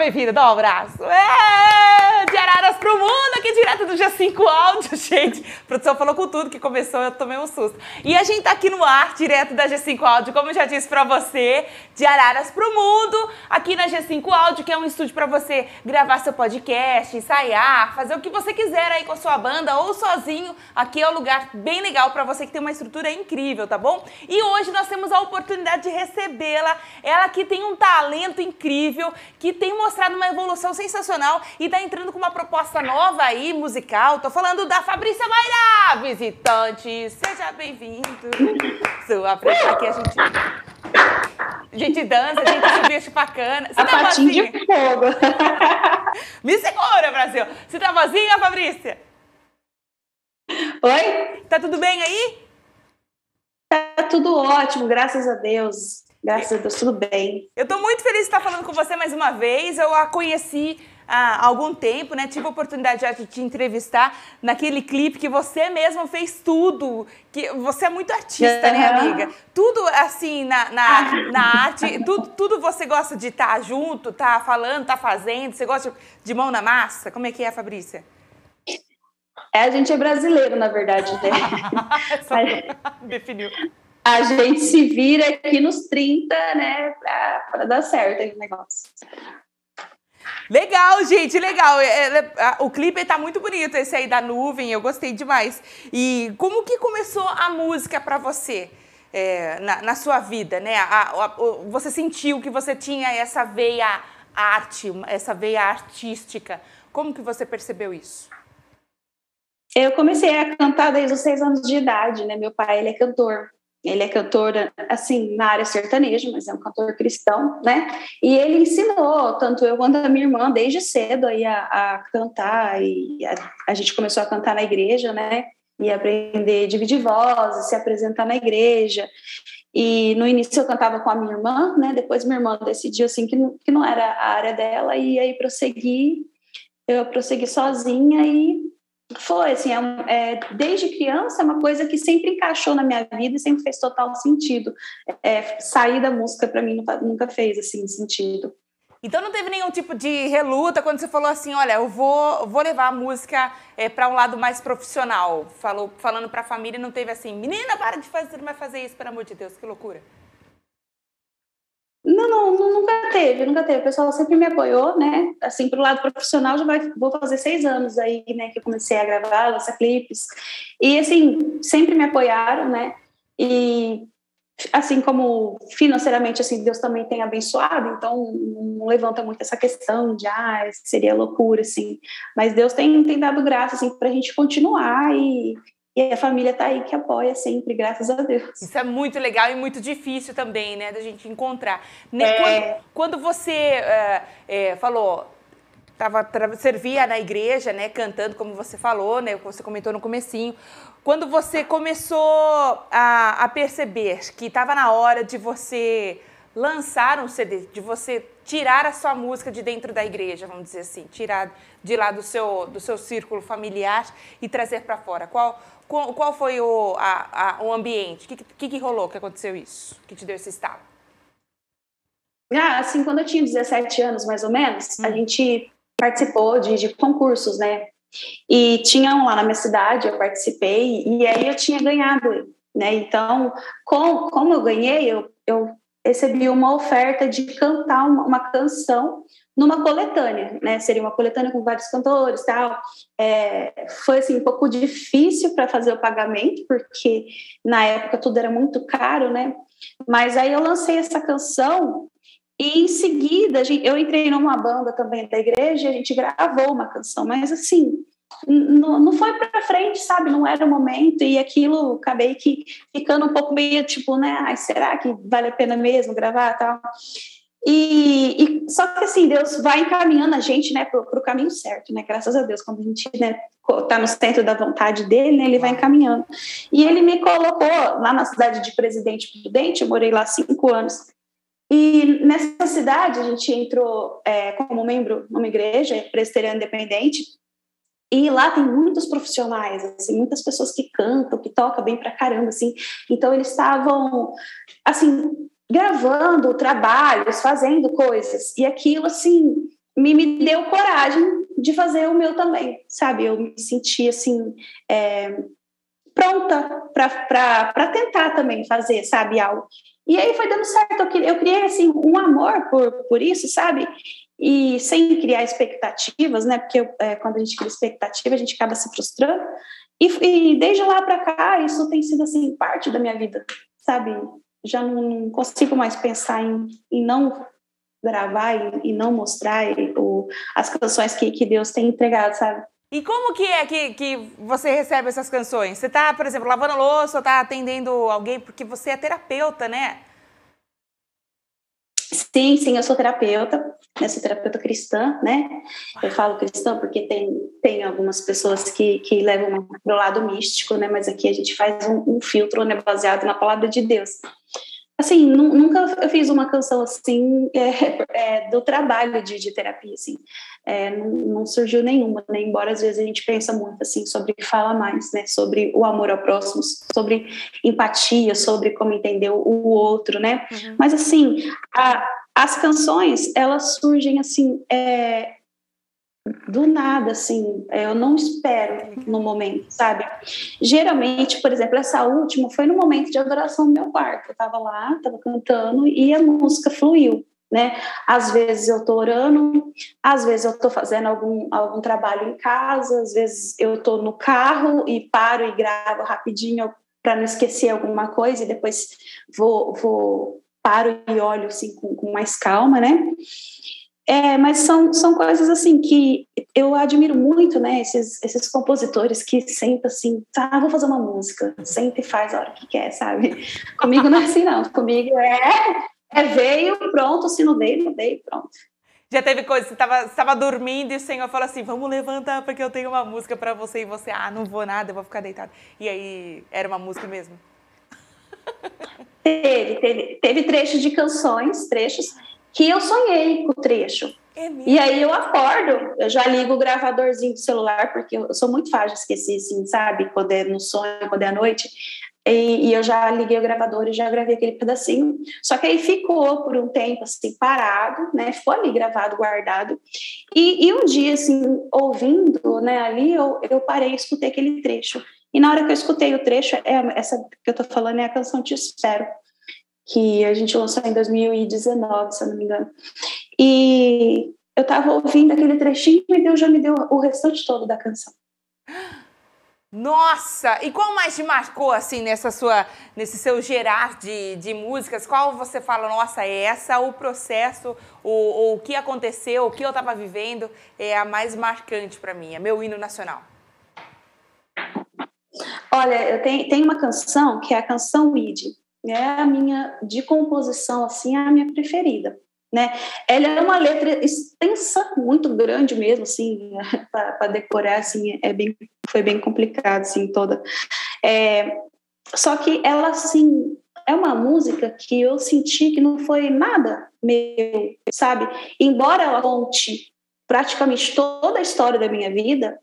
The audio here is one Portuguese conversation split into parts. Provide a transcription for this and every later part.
seja bem-vindo, dá um abraço. É, de Araras pro mundo, aqui direto do G5 Áudio, gente. A produção falou com tudo que começou, eu tomei um susto. E a gente tá aqui no ar, direto da G5 Áudio, como eu já disse pra você, de Araras pro mundo, aqui na G5 Áudio, que é um estúdio pra você gravar seu podcast, ensaiar, fazer o que você quiser aí com a sua banda ou sozinho. Aqui é um lugar bem legal pra você que tem uma estrutura incrível, tá bom? E hoje nós temos a oportunidade de recebê-la, ela que tem um talento incrível, que tem mostrado uma evolução sensacional e tá entrando com uma proposta nova aí, musical. Tô falando da Fabrícia Maira, visitante. Seja bem-vindo. Sua frente aqui a gente. A gente dança, a gente subia chupacana. Você a tá patinha vozinha? de fogo. Me segura, Brasil. Você tá vozinha, Fabrícia? Oi? Tá tudo bem aí? Tá tudo ótimo, graças a Deus. Graças a Deus, tudo bem. Eu tô muito feliz de estar falando com você mais uma vez. Eu a conheci há algum tempo, né? Tive a oportunidade de te entrevistar naquele clipe que você mesmo fez tudo. Que você é muito artista, né, Aham. amiga? Tudo assim na, na, na arte, tudo, tudo você gosta de estar junto, tá falando, tá fazendo. Você gosta de mão na massa? Como é que é, Fabrícia? É, a gente é brasileiro, na verdade, né? Definiu. A gente se vira aqui nos 30, né, pra, pra dar certo aí o negócio. Legal, gente, legal. É, é, o clipe tá muito bonito, esse aí da nuvem, eu gostei demais. E como que começou a música pra você é, na, na sua vida, né? A- a- você sentiu que você tinha essa veia arte, essa veia artística. Como que você percebeu isso? Eu comecei a cantar desde os seis anos de idade, né? Meu pai, ele é cantor. Ele é cantor, assim, na área sertaneja, mas é um cantor cristão, né? E ele ensinou, tanto eu quanto a minha irmã, desde cedo aí a, a cantar. E a, a gente começou a cantar na igreja, né? E aprender a dividir vozes, se apresentar na igreja. E no início eu cantava com a minha irmã, né? Depois minha irmã decidiu, assim, que não, que não era a área dela. E aí prossegui, eu prossegui sozinha e foi, assim, é é, desde criança é uma coisa que sempre encaixou na minha vida e sempre fez total sentido. É, sair da música para mim nunca, fez, assim, sentido. Então não teve nenhum tipo de reluta quando você falou assim, olha, eu vou, vou levar a música é, para um lado mais profissional. Falou, falando pra família, não teve assim, menina, para de fazer, não vai fazer isso, pelo amor de Deus, que loucura. Não, não, nu- nunca teve, nunca teve. O pessoal sempre me apoiou, né? Assim, pro lado profissional, já vai, vou fazer seis anos aí, né, que eu comecei a gravar, lançar clipes. E, assim, sempre me apoiaram, né? E, assim, como financeiramente, assim, Deus também tem abençoado, então não levanta muito essa questão de, ah, seria loucura, assim. Mas Deus tem, tem dado graça, assim, pra gente continuar e, e a família tá aí que apoia sempre, graças a Deus. Isso é muito legal e muito difícil também, né, da gente encontrar. É. Quando, quando você é, é, falou, tava, servia na igreja, né, cantando, como você falou, né, você comentou no comecinho, quando você começou a, a perceber que estava na hora de você lançar um CD, de você tirar a sua música de dentro da igreja, vamos dizer assim, tirar de lá do seu, do seu círculo familiar e trazer para fora. Qual, qual, qual foi o, a, a- o ambiente? O que, que, que rolou que aconteceu isso? Que te deu esse estalo? Ah, assim, quando eu tinha 17 anos, mais ou menos, a Hum. gente participou de, de concursos, né? E tinha um lá na minha cidade, eu participei, e aí eu tinha ganhado, né? Então, com, como eu ganhei, eu, eu recebi uma oferta de cantar uma, uma canção numa coletânea, né? Seria uma coletânea com vários cantores, tal. É, foi assim um pouco difícil para fazer o pagamento, porque na época tudo era muito caro, né? Mas aí eu lancei essa canção e em seguida, eu entrei numa banda também da igreja e a gente gravou uma canção, mas assim, não, não foi para frente, sabe? Não era o momento e aquilo acabei que ficando um pouco meio tipo, né? Ai, será que vale a pena mesmo gravar tal? E, e só que assim, Deus vai encaminhando a gente, né, pro, pro caminho certo, né? Graças a Deus, quando a gente, né, tá no centro da vontade dele, né, ele vai encaminhando. E ele me colocou lá na cidade de Presidente Prudente, eu morei lá cinco anos. E nessa cidade a gente entrou é, como membro numa igreja presbiteriana independente. E lá tem muitos profissionais, assim, muitas pessoas que cantam, que tocam bem pra caramba, assim. Então eles estavam, assim, gravando trabalhos, fazendo coisas. E aquilo, assim, me, me deu coragem de fazer o meu também, sabe? Eu me senti, assim, é, pronta para tentar também fazer, sabe, algo. E aí foi dando certo, eu, criei, assim, um amor por, por isso, sabe? E sem criar expectativas, né? Porque é, quando a gente cria expectativa, a gente acaba se frustrando. E, e desde lá para cá, isso tem sido, assim, parte da minha vida, sabe? Já não consigo mais pensar em, em não gravar e, e não mostrar e, o, as canções que, que Deus tem entregado, sabe? E como que é que, que você recebe essas canções? Você está, por exemplo, lavando louça, está atendendo alguém, porque você é terapeuta, né? Sim, sim, eu sou terapeuta, eu sou terapeuta cristã, né? Eu falo cristã porque tem, tem algumas pessoas que, que levam para o lado místico, né? Mas aqui a gente faz um, um filtro né, baseado na palavra de Deus. Assim, nunca eu fiz uma canção assim é, é, do trabalho de, de terapia, assim. É, não, não, surgiu nenhuma, né? Embora às vezes a gente pensa muito assim sobre fala mais, né? Sobre o amor ao próximo, sobre empatia, sobre como entender o outro, né? Uhum. Mas assim, a, as canções elas surgem assim é, do nada, assim, é, eu não espero no momento, sabe? Geralmente, por exemplo, essa última foi no momento de adoração no meu quarto. Eu tava lá, tava cantando e a música fluiu, né? Às vezes eu tô orando, às vezes eu tô fazendo algum, algum trabalho em casa, às vezes eu tô no carro e paro e gravo rapidinho para não esquecer alguma coisa e depois vou, vou paro e olho assim com, com mais calma, né? É, mas são, são coisas assim que eu admiro muito, né? Esses, esses compositores que sentam assim, tá, vou fazer uma música, senta e faz a hora que quer, sabe? Comigo não é assim, não. Comigo é, é veio, pronto, se não veio, não veio, pronto. Já teve coisa, você estava tava dormindo e o Senhor falou assim: vamos levantar porque eu tenho uma música para você. E você, ah, não vou nada, eu vou ficar deitado. E aí, era uma música mesmo? Teve, teve, teve trechos de canções, trechos que eu sonhei com o trecho. É e aí eu acordo, eu já ligo o gravadorzinho do celular, porque eu sou muito fácil de esquecer, assim, sabe? Quando é no sonho, quando é à noite. E, e, eu já liguei o gravador e já gravei aquele pedacinho. Só que aí ficou por um tempo, assim, parado, né? Ficou ali gravado, guardado. E, e um dia, assim, ouvindo, né, ali, eu, eu parei e escutei aquele trecho. E na hora que eu escutei o trecho, é, essa que eu tô falando é a canção Te Espero que a gente lançou em 2019, se eu não me engano. E eu estava ouvindo aquele trechinho e Deus já me deu o restante todo da canção. Nossa! E qual mais te marcou, assim, nessa sua, nesse seu gerar de, de músicas? Qual você fala, nossa, é essa o processo, o, o que aconteceu, o que eu estava vivendo é a mais marcante para mim, é meu hino nacional? Olha, eu tenho, tenho uma canção que é a canção Id é a minha de composição assim é a minha preferida né? Ela é uma letra extensa muito grande mesmo assim para decorar assim é bem foi bem complicado assim toda. É, só que ela assim é uma música que eu senti que não foi nada meu sabe? Embora ela conte praticamente toda a história da minha vida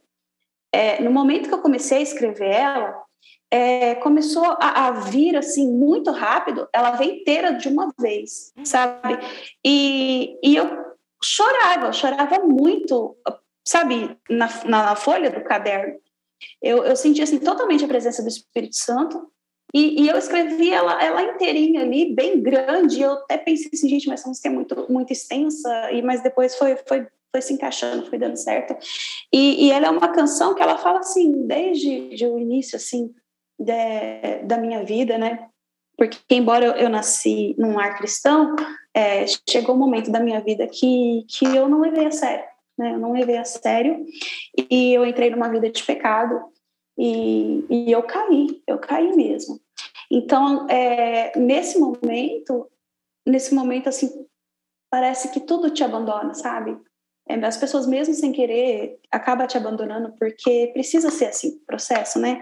é, no momento que eu comecei a escrever ela é, começou a, a, vir assim muito rápido, ela veio inteira de uma vez, sabe? E, e eu chorava, chorava muito, sabe, na, na folha do caderno. Eu, eu sentia assim totalmente a presença do Espírito Santo e, e, eu escrevi ela, ela inteirinha ali, bem grande. Eu até pensei assim, gente, mas essa música é muito, muito extensa, e mas depois foi, foi, foi se encaixando, foi dando certo. E, e ela é uma canção que ela fala assim, desde de o início, assim, de, da minha vida, né? Porque, embora eu, nasci num lar cristão, é, chegou um momento da minha vida que, que eu não levei a sério, né? Eu não levei a sério e eu entrei numa vida de pecado e, e eu caí, eu caí mesmo. Então, é, nesse momento, nesse momento, assim, parece que tudo te abandona, sabe? É, as pessoas mesmo sem querer acaba te abandonando porque precisa ser assim processo né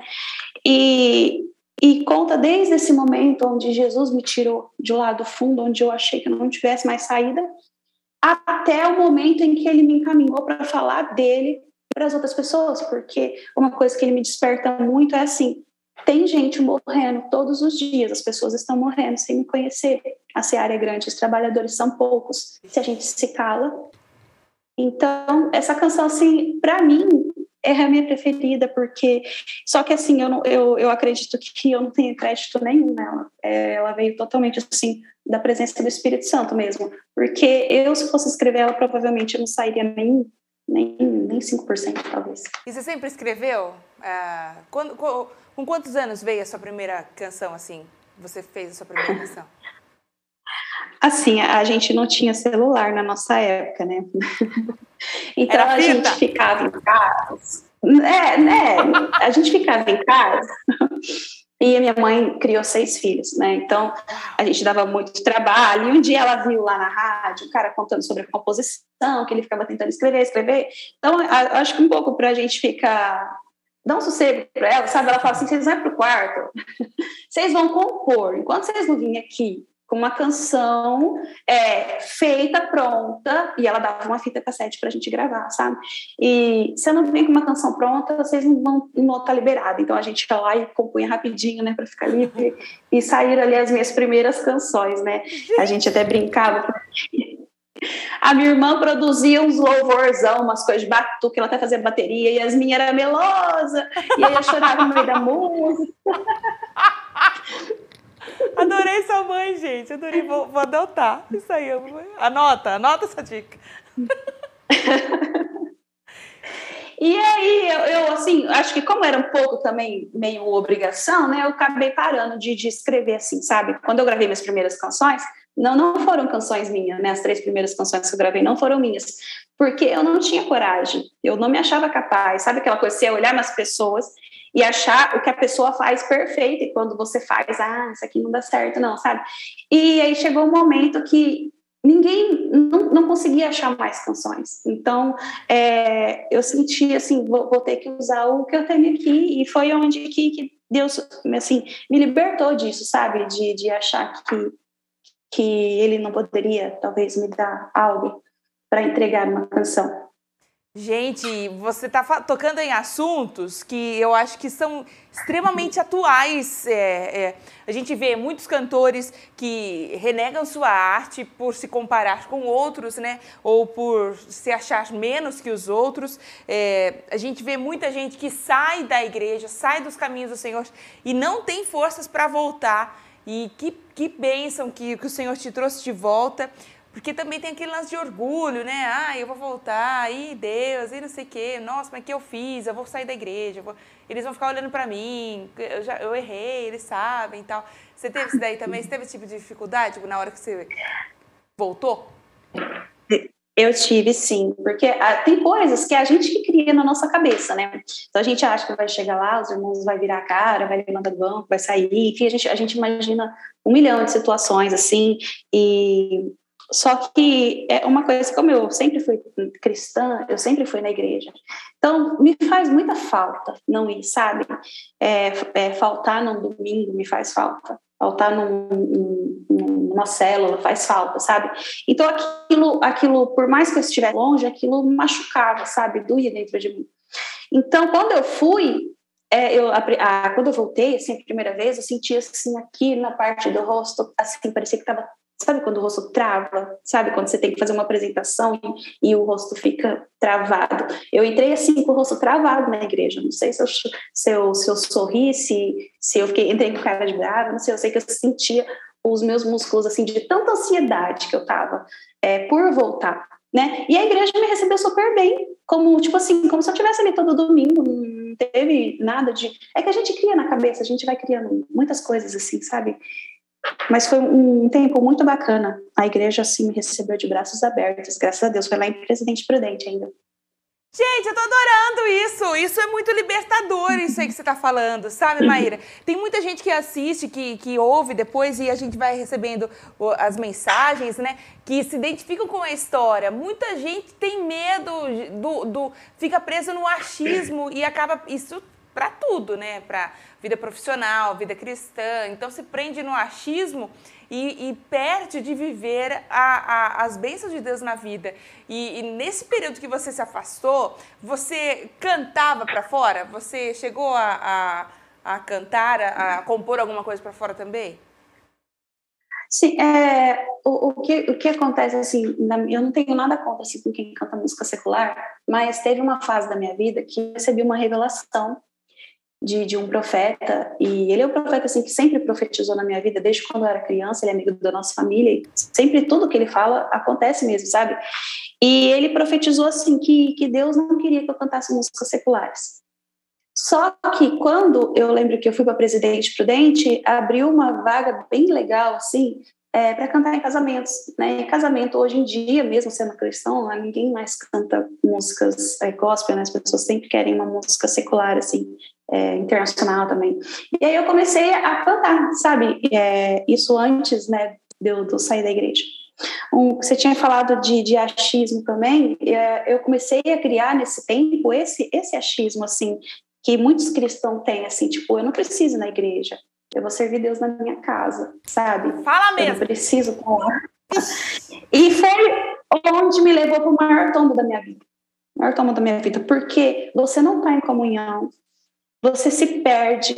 e, e conta desde esse momento onde Jesus me tirou de um lado fundo onde eu achei que não tivesse mais saída até o momento em que ele me encaminhou para falar dele para as outras pessoas porque uma coisa que ele me desperta muito é assim tem gente morrendo todos os dias as pessoas estão morrendo sem me conhecer a seara é grande, os trabalhadores são poucos. Se a gente se cala. Então, essa canção, assim, para mim, é a minha preferida, porque. Só que, assim, eu, não, eu, eu acredito que eu não tenho crédito nenhum nela. É, ela veio totalmente, assim, da presença do Espírito Santo mesmo. Porque eu, se fosse escrever ela, provavelmente eu não sairia nem, nem, nem 5%, talvez. E você sempre escreveu? Uh, quando, com, com quantos anos veio a sua primeira canção, assim? Você fez a sua primeira canção? Assim, a gente não tinha celular na nossa época, né? então Era a gente ficava em casa. É, né? A gente ficava em casa. E a minha mãe criou seis filhos, né? Então a gente dava muito trabalho. E um dia ela viu lá na rádio o cara contando sobre a composição, que ele ficava tentando escrever, escrever. Então acho que um pouco para a gente ficar dá um sossego para ela, sabe? Ela fala assim: vocês vão para o quarto, vocês vão compor. Enquanto vocês não virem aqui com uma canção é, feita, pronta, e ela dava uma fita cassete para a gente gravar, sabe? E se eu não vem com uma canção pronta, vocês não vão, não estar liberada. Então a gente ia lá e compunha rapidinho, né, para ficar livre. E saíram ali as minhas primeiras canções, né? A gente até brincava. A minha irmã produzia uns louvorzão, umas coisas de batuque, ela até fazia bateria, e as minhas eram melosa, e aí eu chorava no meio da música. Adorei sua mãe, gente. Adorei. Vou, vou adotar. Isso aí. Anota, anota essa dica. E aí, eu, eu, assim, acho que como era um pouco também meio obrigação, né, eu acabei parando de, de escrever assim, sabe? Quando eu gravei minhas primeiras canções, não, não foram canções minhas, né? As três primeiras canções que eu gravei não foram minhas, porque eu não tinha coragem, eu não me achava capaz, sabe aquela coisa, você olhar nas pessoas e achar o que a pessoa faz perfeito, e quando você faz, ah, isso aqui não dá certo, não, sabe? E aí chegou um momento que ninguém não, não conseguia achar mais canções. Então, é, eu senti assim, vou, vou, ter que usar o que eu tenho aqui, e foi onde que, que Deus, assim, me libertou disso, sabe? De, de achar que, que ele não poderia, talvez, me dar algo para entregar uma canção. Gente, você está tocando em assuntos que eu acho que são extremamente atuais. É, é, a gente vê muitos cantores que renegam sua arte por se comparar com outros, né? Ou por se achar menos que os outros. É, a gente vê muita gente que sai da igreja, sai dos caminhos do Senhor e não tem forças para voltar. E que, que bênção que, que o Senhor te trouxe de volta. Porque também tem aquele lance de orgulho, né? Ah, eu vou voltar, aí Deus, e não sei o quê. Nossa, mas o que eu fiz? Eu vou sair da igreja. Vou... Eles vão ficar olhando para mim. Eu, já, eu errei, eles sabem e tal. Você teve isso daí também? Você teve esse tipo de dificuldade na hora que você voltou? Eu tive sim, porque ah, tem coisas que a gente que cria na nossa cabeça, né? Então a gente acha que vai chegar lá, os irmãos vai virar a cara, vai levantar do banco, vai sair, enfim, a gente, a gente imagina um milhão de situações assim, e só que é uma coisa, como eu sempre fui cristã, eu sempre fui na igreja. Então, me faz muita falta não ir, sabe? É, é, faltar num domingo me faz falta. Faltar num, numa célula faz falta, sabe? Então, aquilo, aquilo, por mais que eu estivesse longe, aquilo machucava, sabe? Doía dentro de mim. Então, quando eu fui, é, eu, a, a, quando eu voltei, assim, a primeira vez, eu senti assim, aqui na parte do rosto, assim, parecia que estava Sabe quando o rosto trava? Sabe quando você tem que fazer uma apresentação e, e, o rosto fica travado? Eu entrei assim com o rosto travado na igreja. Não sei se eu, se eu, se eu sorri, se, se eu fiquei, entrei com cara de brava, não sei. Eu sei que eu sentia os meus músculos assim de tanta ansiedade que eu tava é, por voltar, né? E a igreja me recebeu super bem, como tipo assim, como se eu tivesse ali todo domingo, não teve nada de. É que a gente cria na cabeça, a gente vai criando muitas coisas assim, sabe? Mas foi um tempo muito bacana. A igreja, assim, me recebeu de braços abertos. Graças a Deus. Foi lá em Presidente Prudente ainda. Gente, eu tô adorando isso. Isso é muito libertador, isso aí que você tá falando, sabe, Maíra? Tem muita gente que assiste, que, que ouve depois e a gente vai recebendo as mensagens, né? Que se identificam com a história. Muita gente tem medo do. do fica preso no achismo e acaba. Isso para tudo, né? Para vida profissional, vida cristã. Então se prende no achismo e, e perde de viver a, a, as bênçãos de Deus na vida. E, e, nesse período que você se afastou, você cantava para fora? Você chegou a, a, cantar, a, a compor alguma coisa para fora também? Sim, é, o, o, que, o que acontece, assim, na, eu não tenho nada contra assim, com quem canta música secular, mas teve uma fase da minha vida que eu recebi uma revelação de, de um profeta, e ele é um profeta assim, que sempre profetizou na minha vida, desde quando eu era criança, ele é amigo da nossa família, e sempre tudo que ele fala acontece mesmo, sabe? E ele profetizou assim, que, que Deus não queria que eu cantasse músicas seculares. Só que quando eu lembro que eu fui para Presidente Prudente, abriu uma vaga bem legal, assim, é, para cantar em casamentos. Né? Em casamento, hoje em dia, mesmo sendo cristão, ninguém mais canta músicas é, gospel, né? as pessoas sempre querem uma música secular, assim, é, internacional também. E aí eu comecei a cantar, sabe? É, isso antes né, de eu sair da igreja. Um, você tinha falado de, de achismo também, é, eu comecei a criar nesse tempo esse, esse achismo, assim, que muitos cristãos têm, assim, tipo, eu não preciso ir na igreja, eu vou servir Deus na minha casa, sabe? Fala mesmo. Eu preciso estar lá. E foi onde me levou para o maior tombo da minha vida. O maior tombo da minha vida, porque você não está em comunhão, você se perde,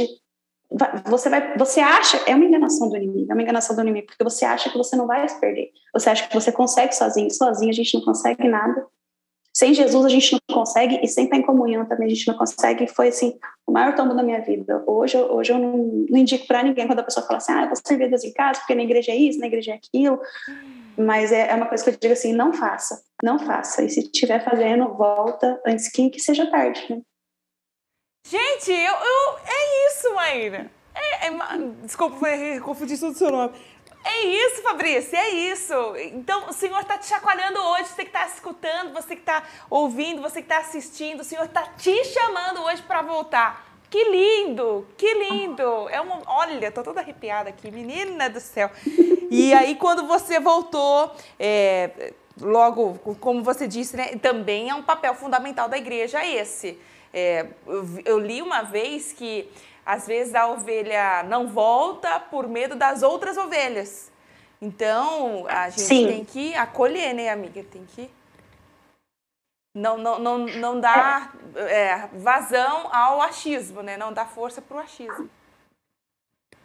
você vai, você acha, é uma enganação do inimigo, é uma enganação do inimigo, porque você acha que você não vai se perder. Você acha que você consegue sozinho, sozinho a gente não consegue nada. Sem Jesus a gente não consegue e sem estar em comunhão também a gente não consegue. Foi assim o maior tombo da minha vida. Hoje, hoje eu não, não indico para ninguém quando a pessoa fala assim, ah, eu vou servir Deus em casa porque na igreja é isso, na igreja é aquilo. Mas é, é uma coisa que eu digo assim, não faça, não faça. E se estiver fazendo, volta antes que, que seja tarde. Né? Gente, eu, eu, é isso, Maíra. É, é, desculpa, confundi tudo o seu nome. É isso, Fabrício, é isso. Então, o Senhor está te chacoalhando hoje, você que está escutando, você que está ouvindo, você que está assistindo, o Senhor está te chamando hoje para voltar. Que lindo, que lindo. É uma, olha, tô toda arrepiada aqui, menina do céu. E aí, quando você voltou, é, logo, como você disse, né, também é um papel fundamental da igreja esse. É, eu, eu li uma vez que às vezes a ovelha não volta por medo das outras ovelhas. Então, a gente Sim. tem que acolher, né, amiga? Tem que não, não, não, não dar é, vazão ao achismo, né? Não dar força para o achismo.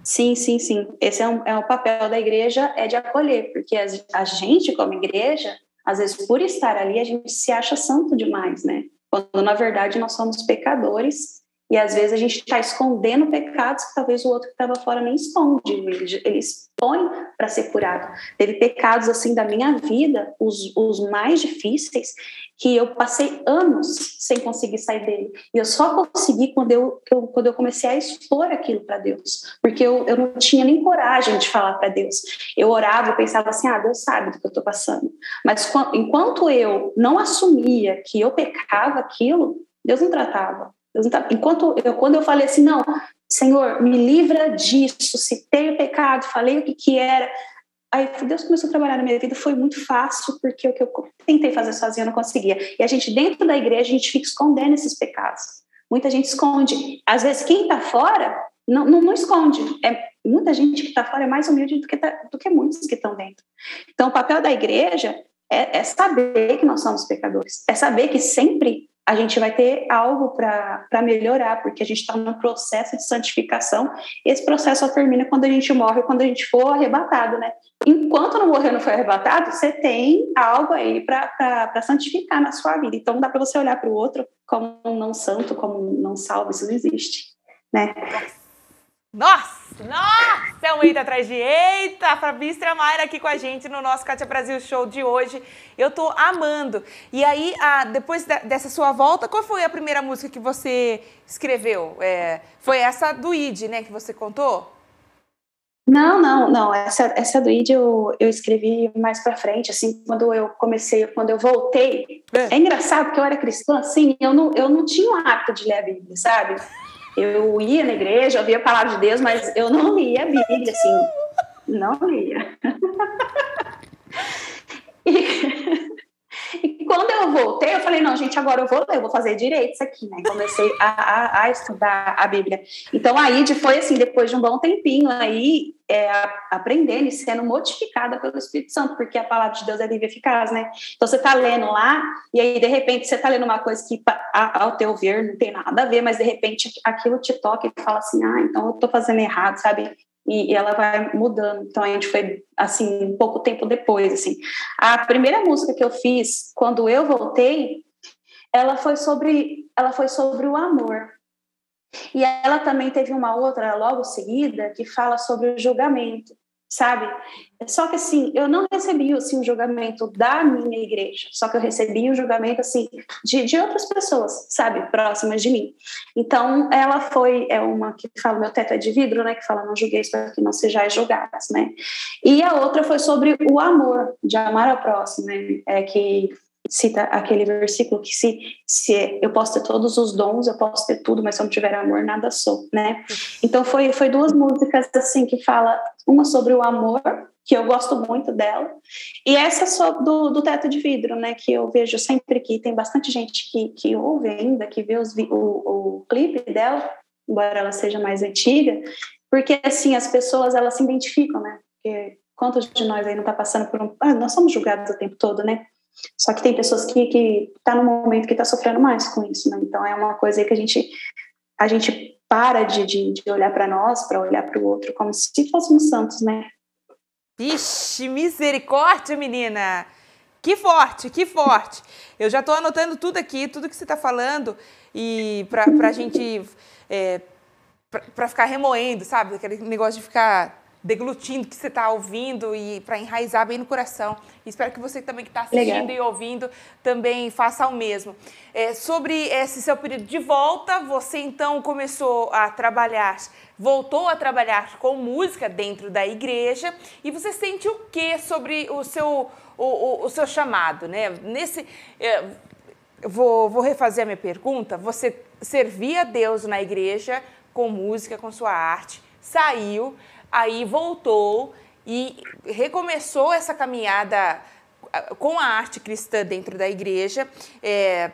Sim, sim, sim. Esse é, um, é o papel da igreja, é de acolher, porque a, a gente, como igreja, às vezes por estar ali, a gente se acha santo demais, né? Quando na verdade nós somos pecadores e às vezes a gente está escondendo pecados que talvez o outro que estava fora nem esconde, ele, ele expõe para ser curado. Teve pecados assim da minha vida, os, os mais difíceis, que eu passei anos sem conseguir sair dele. E eu só consegui quando eu, eu quando eu comecei a expor aquilo para Deus, porque eu, eu não tinha nem coragem de falar para Deus. Eu orava, eu pensava assim: ah, Deus sabe do que eu estou passando. Mas enquanto eu não assumia que eu pecava aquilo, Deus não tratava. Enquanto eu, quando eu falei assim, não, Senhor, me livra disso, citei o pecado, falei o que que era, aí Deus começou a trabalhar na minha vida, foi muito fácil, porque o que eu tentei fazer sozinha eu não conseguia. E a gente, dentro da igreja, a gente fica escondendo esses pecados. Muita gente esconde. Às vezes, quem está fora não, não, não, esconde. É, muita gente que está fora é mais humilde do que, tá, do que muitos que estão dentro. Então, o papel da igreja é, é saber que nós somos pecadores, é saber que sempre a gente vai ter algo para melhorar, porque a gente está no processo de santificação. Esse processo só termina quando a gente morre, quando a gente for arrebatado, né? Enquanto não morreu, não foi arrebatado, você tem algo aí para santificar na sua vida. Então, dá para você olhar para o outro como um não santo, como um não salvo, isso não existe, né? Nossa! Nossa! É um eita atrás de eita! Fabícia Mayra aqui com a gente no nosso Cátia Brasil Show de hoje. Eu tô amando. E aí, a, depois da, dessa sua volta, qual foi a primeira música que você escreveu? É, foi essa do ID, né, que você contou? Não, não, não. Essa, essa do ID eu, eu escrevi mais pra frente, assim, quando eu comecei, quando eu voltei. É, é engraçado, porque eu era cristã, assim, eu não, eu não tinha o hábito de ler a Bíblia, sabe? Eu ia na igreja, ouvia a palavra de Deus, mas eu não lia a Bíblia, assim, não lia. E, e, quando eu voltei, eu falei, não, gente, agora eu vou ler, eu vou fazer direito isso aqui, né? Comecei a, a, a, estudar a Bíblia. Então, a ID foi assim, depois de um bom tempinho aí, é, aprendendo e sendo modificada pelo Espírito Santo, porque a palavra de Deus é viva e eficaz, né? Então, você está lendo lá, e aí, de repente, você está lendo uma coisa que, ao teu ver, não tem nada a ver, mas, de repente, aquilo te toca e fala assim, ah, então eu estou fazendo errado, sabe? e, ela vai mudando. Então a gente foi assim pouco tempo depois, assim. A primeira música que eu fiz quando eu voltei, ela foi sobre ela foi sobre o amor. E ela também teve uma outra logo seguida que fala sobre o julgamento sabe? Só que assim, eu não recebi assim, o julgamento da minha igreja, só que eu recebi o julgamento assim de, de outras pessoas, sabe, próximas de mim. Então, ela foi é uma que fala meu teto é de vidro, né, que fala não julgueis para que não sejais julgados, né? E a outra foi sobre o amor, de amar ao próximo, né? É que cita aquele versículo que se, se eu posso ter todos os dons, eu posso ter tudo, mas se eu não tiver amor, nada sou, né? Então foi, foi duas músicas assim que fala uma sobre o amor, que eu gosto muito dela, e essa do, do teto de vidro, né? Que eu vejo sempre que tem bastante gente que, que ouve ainda, que vê os, o, o clipe dela, embora ela seja mais antiga, porque assim as pessoas elas se identificam, né? Porque quantos de nós aí não tá passando por um, ah, nós somos julgados o tempo todo, né? Só que tem pessoas que que tá no momento que está sofrendo mais com isso, né? Então é uma coisa que a gente a gente para de, de, de olhar para nós, para olhar para o outro como se fôssemos santos, né? Ixi, misericórdia, menina! Que forte, que forte! Eu já estou anotando tudo aqui, tudo que você está falando, e para a gente. É, para ficar remoendo, sabe? Aquele negócio de ficar deglutindo o que você está ouvindo e para enraizar bem no coração. Espero que você também que está assistindo Legal. e ouvindo também faça o mesmo. É, sobre esse seu período de volta, você então começou a trabalhar, voltou a trabalhar com música dentro da igreja e você sente o que sobre o seu, o, o, o, seu chamado, né? Nesse, é, vou, vou refazer a minha pergunta. Você servia a Deus na igreja com música, com sua arte, saiu aí voltou e recomeçou essa caminhada ah, com a arte cristã dentro da igreja. É,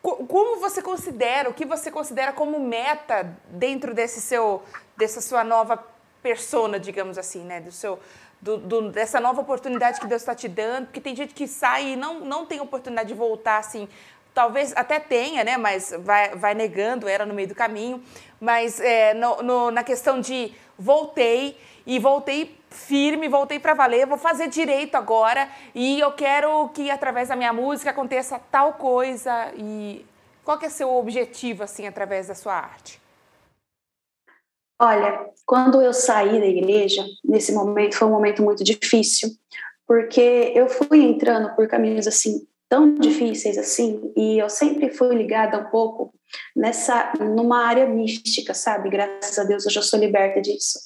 como você considera, o que você considera como meta dentro desse seu, dessa sua nova persona, digamos assim, né? Do seu, do, do, dessa nova oportunidade que Deus está te dando, porque tem gente que sai e não, não tem oportunidade de voltar assim. Talvez até tenha, né? Mas vai, vai negando, era no meio do caminho. Mas é, no, no, na questão de voltei e voltei firme, voltei para valer, vou fazer direito agora e eu quero que através da minha música aconteça tal coisa e qual que é seu objetivo assim através da sua arte? Olha, quando eu saí da igreja, nesse momento foi um momento muito difícil, porque eu fui entrando por caminhos assim tão difíceis assim, e eu sempre fui ligada um pouco nessa numa área mística, sabe? Graças a Deus eu já sou liberta disso.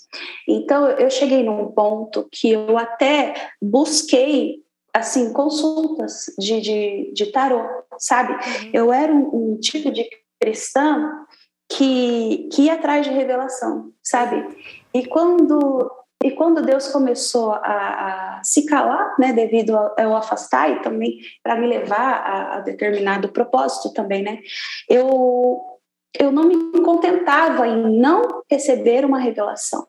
Então eu cheguei num ponto que eu até busquei assim consultas de, de, de tarô, sabe? Uhum. Eu era um, um tipo de cristã que, que ia atrás de revelação, sabe? E quando e quando Deus começou a, a se calar, né, devido ao, afastar e também para me levar a, a, determinado propósito também, né, eu eu não me contentava em não receber uma revelação.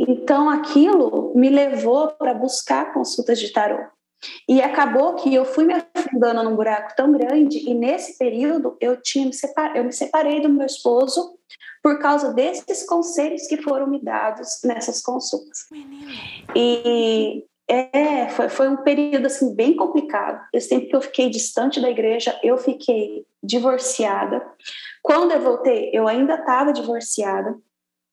Então aquilo me levou para buscar consultas de tarô. E acabou que eu fui me afundando num buraco tão grande e nesse período eu tinha me separ... eu me separei do meu esposo por causa desses conselhos que foram me dados nessas consultas. E é, foi, foi um período assim bem complicado. Esse tempo que eu fiquei distante da igreja, eu fiquei divorciada. Quando eu voltei, eu ainda estava divorciada.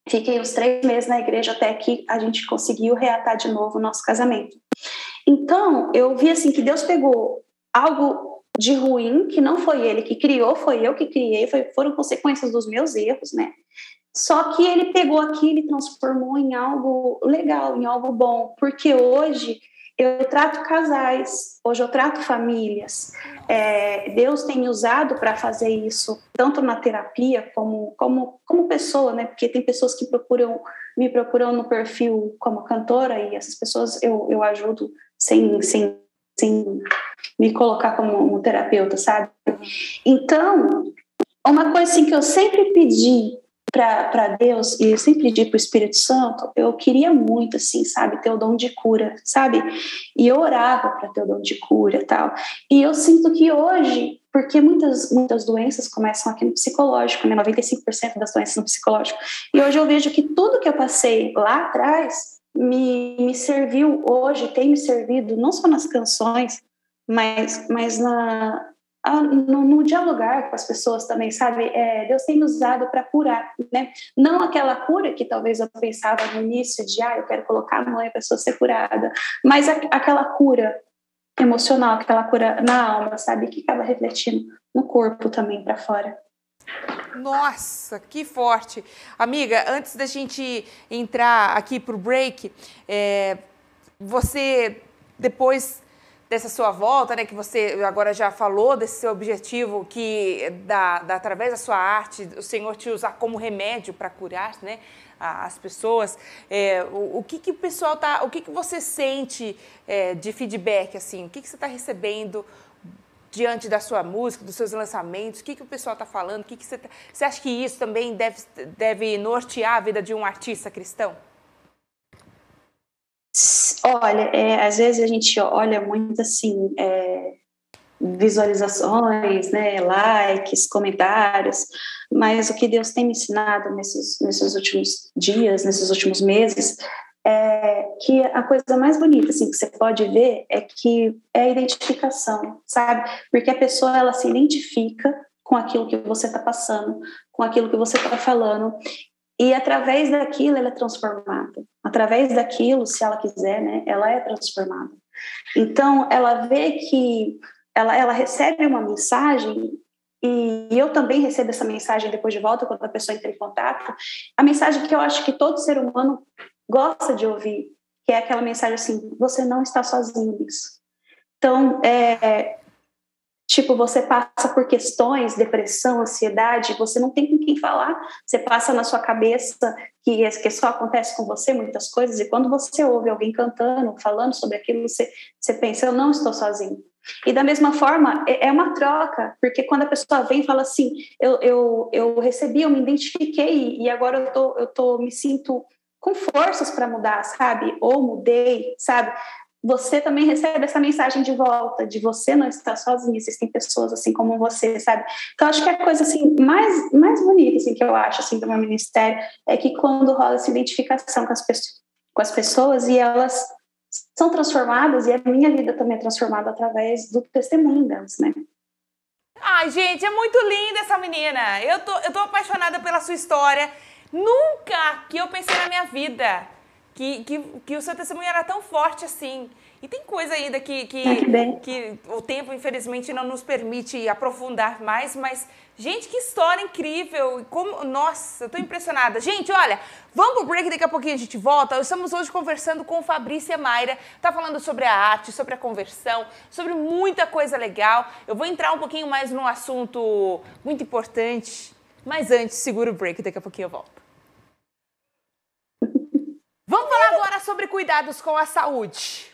Fiquei uns três meses na igreja até que a gente conseguiu reatar de novo o nosso casamento. Então, eu vi assim que Deus pegou algo de ruim, que não foi ele que criou, foi eu que criei, foi, foram consequências dos meus erros, né? Só que ele pegou aquilo e transformou em algo legal, em algo bom, porque hoje eu trato casais, hoje eu trato famílias. É, Deus tem me usado para fazer isso, tanto na terapia como, como, como pessoa, né? Porque tem pessoas que procuram me procuram no perfil como cantora e essas pessoas eu, eu ajudo sem, sem, sem me colocar como um terapeuta, sabe? Então, uma coisa assim que eu sempre pedi para Deus e eu sempre pedi para o Espírito Santo, eu queria muito, assim, sabe, ter o dom de cura, sabe? E eu orava para ter o dom de cura tal. E eu sinto que hoje, porque muitas, muitas doenças começam aqui no psicológico, né? 95% das doenças no psicológico. E hoje eu vejo que tudo que eu passei lá atrás me, me serviu hoje, tem me servido, não só nas canções, mas, mas na, no, no, dialogar com as pessoas também, sabe? É, Deus tem nos usado para curar, né? Não aquela cura que talvez eu pensava no início de, ah, eu quero colocar a mão e a pessoa ser curada, mas a, aquela cura emocional, aquela cura na alma, sabe? Que acaba refletindo no corpo também para fora. Nossa, que forte. Amiga, antes da gente entrar aqui para o break, é, você depois dessa sua volta, né, que você agora já falou desse seu objetivo que da, da através da sua arte o Senhor te usar como remédio para curar, né, as pessoas. É, o, o, que que o pessoal tá, o que que você sente é, de feedback assim? O que que você está recebendo diante da sua música, dos seus lançamentos? O que que o pessoal está falando? O que que você, tá, você acha que isso também deve deve nortear a vida de um artista cristão? Olha, é, às vezes a gente olha muito assim, é, visualizações, né, likes, comentários, mas o que Deus tem me ensinado nesses, nesses últimos dias, nesses últimos meses, é que a coisa mais bonita assim, que você pode ver é que é a identificação, sabe? Porque a pessoa ela se identifica com aquilo que você está passando, com aquilo que você está falando, e através daquilo ela é transformada. Através daquilo, se ela quiser, né, ela é transformada. Então, ela vê que ela, ela recebe uma mensagem e eu também recebo essa mensagem depois de volta quando a pessoa entra em contato. A mensagem que eu acho que todo ser humano gosta de ouvir, que é aquela mensagem assim: você não está sozinho nisso. Então, é, Tipo, você passa por questões, depressão, ansiedade, você não tem com quem falar, você passa na sua cabeça que, que só acontece com você muitas coisas, e quando você ouve alguém cantando, falando sobre aquilo, você, você pensa, eu não estou sozinho. E da mesma forma, é, é uma troca, porque quando a pessoa vem e fala assim, eu, eu, eu recebi, eu me identifiquei, e agora eu tô, eu tô, me sinto com forças para mudar, sabe? Ou mudei, sabe? você também recebe essa mensagem de volta, de você não estar sozinho, existem pessoas assim como você, sabe? Então, acho que a coisa assim, mais, mais bonita assim, que eu acho assim, do meu ministério é que quando rola essa identificação com as, com as pessoas e elas são transformadas, e a minha vida também é transformada através do testemunho delas, né? Ai, gente, é muito linda essa menina. Eu tô, eu tô apaixonada pela sua história. Nunca que eu pensei na minha vida que, que, que o seu testemunho era tão forte assim. E tem coisa ainda que, que, ah, que, o tempo, infelizmente, não nos permite aprofundar mais, mas, gente, que história incrível! Como, nossa, eu tô impressionada. Gente, olha, vamos pro break, daqui a pouquinho a gente volta. Estamos hoje conversando com Fabrícia Mayra, tá falando sobre a arte, sobre a conversão, sobre muita coisa legal. Eu vou entrar um pouquinho mais num assunto muito importante, mas antes, segura o break, daqui a pouquinho eu volto. Vamos falar agora sobre cuidados com a saúde.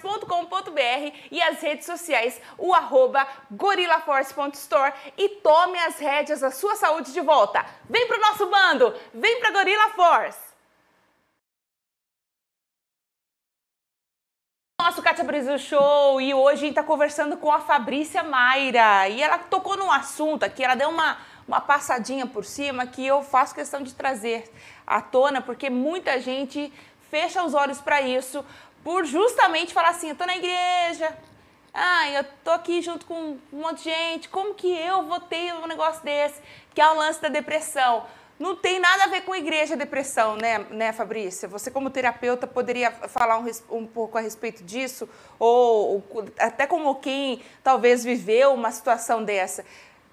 gorilaforce.com.br e as redes sociais, o arroba gorilaforce.store e tome as rédeas da sua saúde de volta. Vem pro nosso bando, vem pra Gorilla Force! Nosso Katia Brasil Show e hoje a gente está conversando com a Fabrícia Mayra e ela tocou num assunto aqui, ela deu uma, uma passadinha por cima que eu faço questão de trazer à tona porque muita gente fecha os olhos para isso por justamente falar assim, eu tô na igreja, ah, eu tô aqui junto com um monte de gente, como que eu vou ter um negócio desse? Que é o lance da depressão. Não tem nada a ver com igreja depressão, né, né Fabrícia? Você, como terapeuta, poderia falar um, um pouco a respeito disso? Ou, ou até como quem talvez viveu uma situação dessa.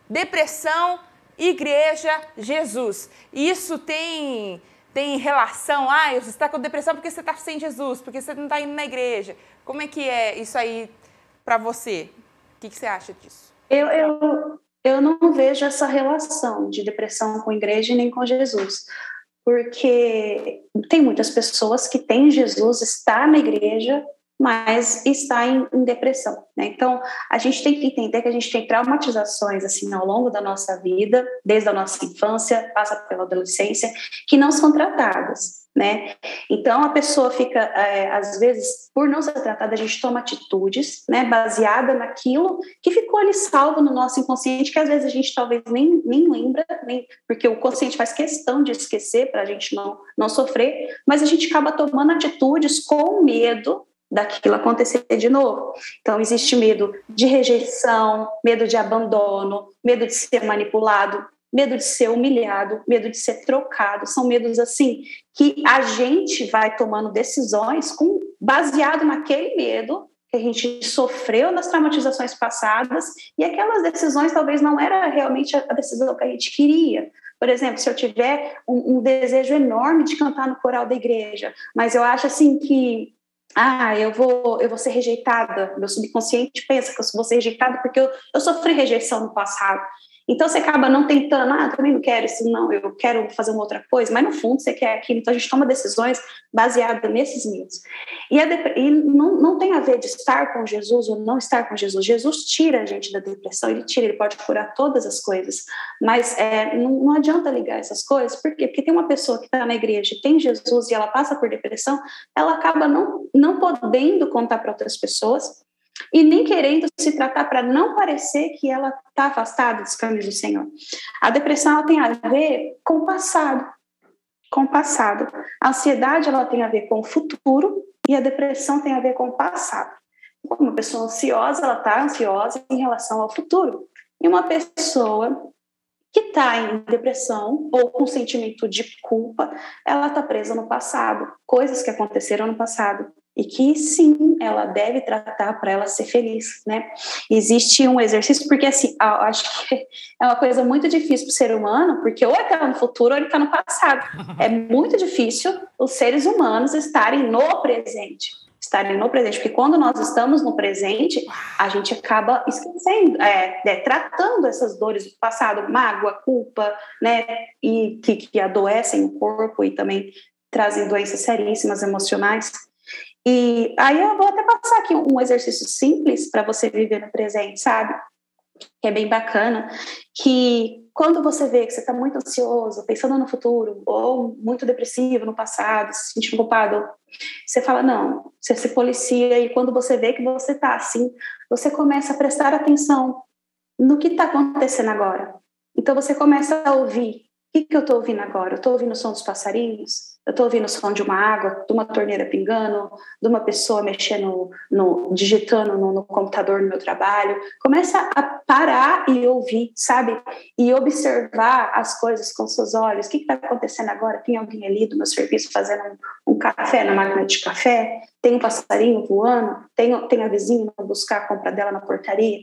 Depressão Igreja Jesus. Isso tem tem relação? Ah, você está com depressão porque você está sem Jesus, porque você não está indo na igreja. Como é que é isso aí para você? O que, que, você acha disso? Eu, eu, eu não vejo essa relação de depressão com igreja nem com Jesus. Porque tem muitas pessoas que têm Jesus, está na igreja, mas está em, em depressão. Né? Então, a gente tem que entender que a gente tem traumatizações assim ao longo da nossa vida, desde a nossa infância, passa pela adolescência, que não são tratadas. Né? Então a pessoa fica, é, às vezes, por não ser tratada, a gente toma atitudes, né, baseada naquilo que ficou ali salvo no nosso inconsciente, que às vezes a gente talvez nem, nem lembra, nem, porque o consciente faz questão de esquecer para a gente não, não sofrer, mas a gente acaba tomando atitudes com medo daquilo acontecer de novo. Então, existe medo de rejeição, medo de abandono, medo de ser manipulado, medo de ser humilhado, medo de ser trocado. São medos assim que a gente vai tomando decisões com, baseado naquele medo que a gente sofreu nas traumatizações passadas e aquelas decisões talvez não era realmente a decisão que a gente queria. Por exemplo, se eu tiver um, um desejo enorme de cantar no coral da igreja, mas eu acho assim que ah, eu vou, eu vou ser rejeitada. Meu subconsciente pensa que eu vou ser rejeitada porque eu, eu sofri rejeição no passado. Então você acaba não tentando, ah, também não quero isso, não, eu quero fazer uma outra coisa, mas no fundo você quer aquilo. Então a gente toma decisões baseadas nesses medos. E, e não, não tem a ver de estar com Jesus ou não estar com Jesus. Jesus tira a gente da depressão, ele tira, ele pode curar todas as coisas. Mas é, não, não adianta ligar essas coisas, por quê? Porque tem uma pessoa que está na igreja, tem Jesus e ela passa por depressão, ela acaba não, não podendo contar para outras pessoas e nem querendo se tratar para não parecer que ela está afastada dos caminhos do Senhor. A depressão tem a ver com o passado, com o passado. A ansiedade ela tem a ver com o futuro e a depressão tem a ver com o passado. Uma pessoa ansiosa, ela está ansiosa em relação ao futuro. E uma pessoa que está em depressão ou com sentimento de culpa, ela está presa no passado, coisas que aconteceram no passado e que sim, ela deve tratar para ela ser feliz, né? Existe um exercício, porque assim, acho que é uma coisa muito difícil para o ser humano, porque ou ele está no futuro ou ele está no passado. É muito difícil os seres humanos estarem no presente. Estarem no presente, porque quando nós estamos no presente, a gente acaba esquecendo, é, é, tratando essas dores do passado, mágoa, culpa, né? E que, que adoecem o corpo e também trazem doenças seríssimas emocionais. E aí eu vou até passar aqui um exercício simples para você viver no presente, sabe? Que é bem bacana, que quando você vê que você está muito ansioso, pensando no futuro, ou muito depressivo no passado, se sentindo culpado, você fala, não, você se policia, e quando você vê que você está assim, você começa a prestar atenção no que está acontecendo agora. Então você começa a ouvir. O que, que eu estou ouvindo agora? Eu estou ouvindo o som dos passarinhos? Eu estou ouvindo o som de uma água, de uma torneira pingando, de uma pessoa mexendo, no, digitando no, no, computador no meu trabalho. Começa a parar e ouvir, sabe? E observar as coisas com seus olhos. O que está acontecendo agora? Tem alguém ali do meu serviço fazendo um, um, café na máquina de café? Tem um passarinho voando? Tem, tem a vizinha buscar a compra dela na portaria?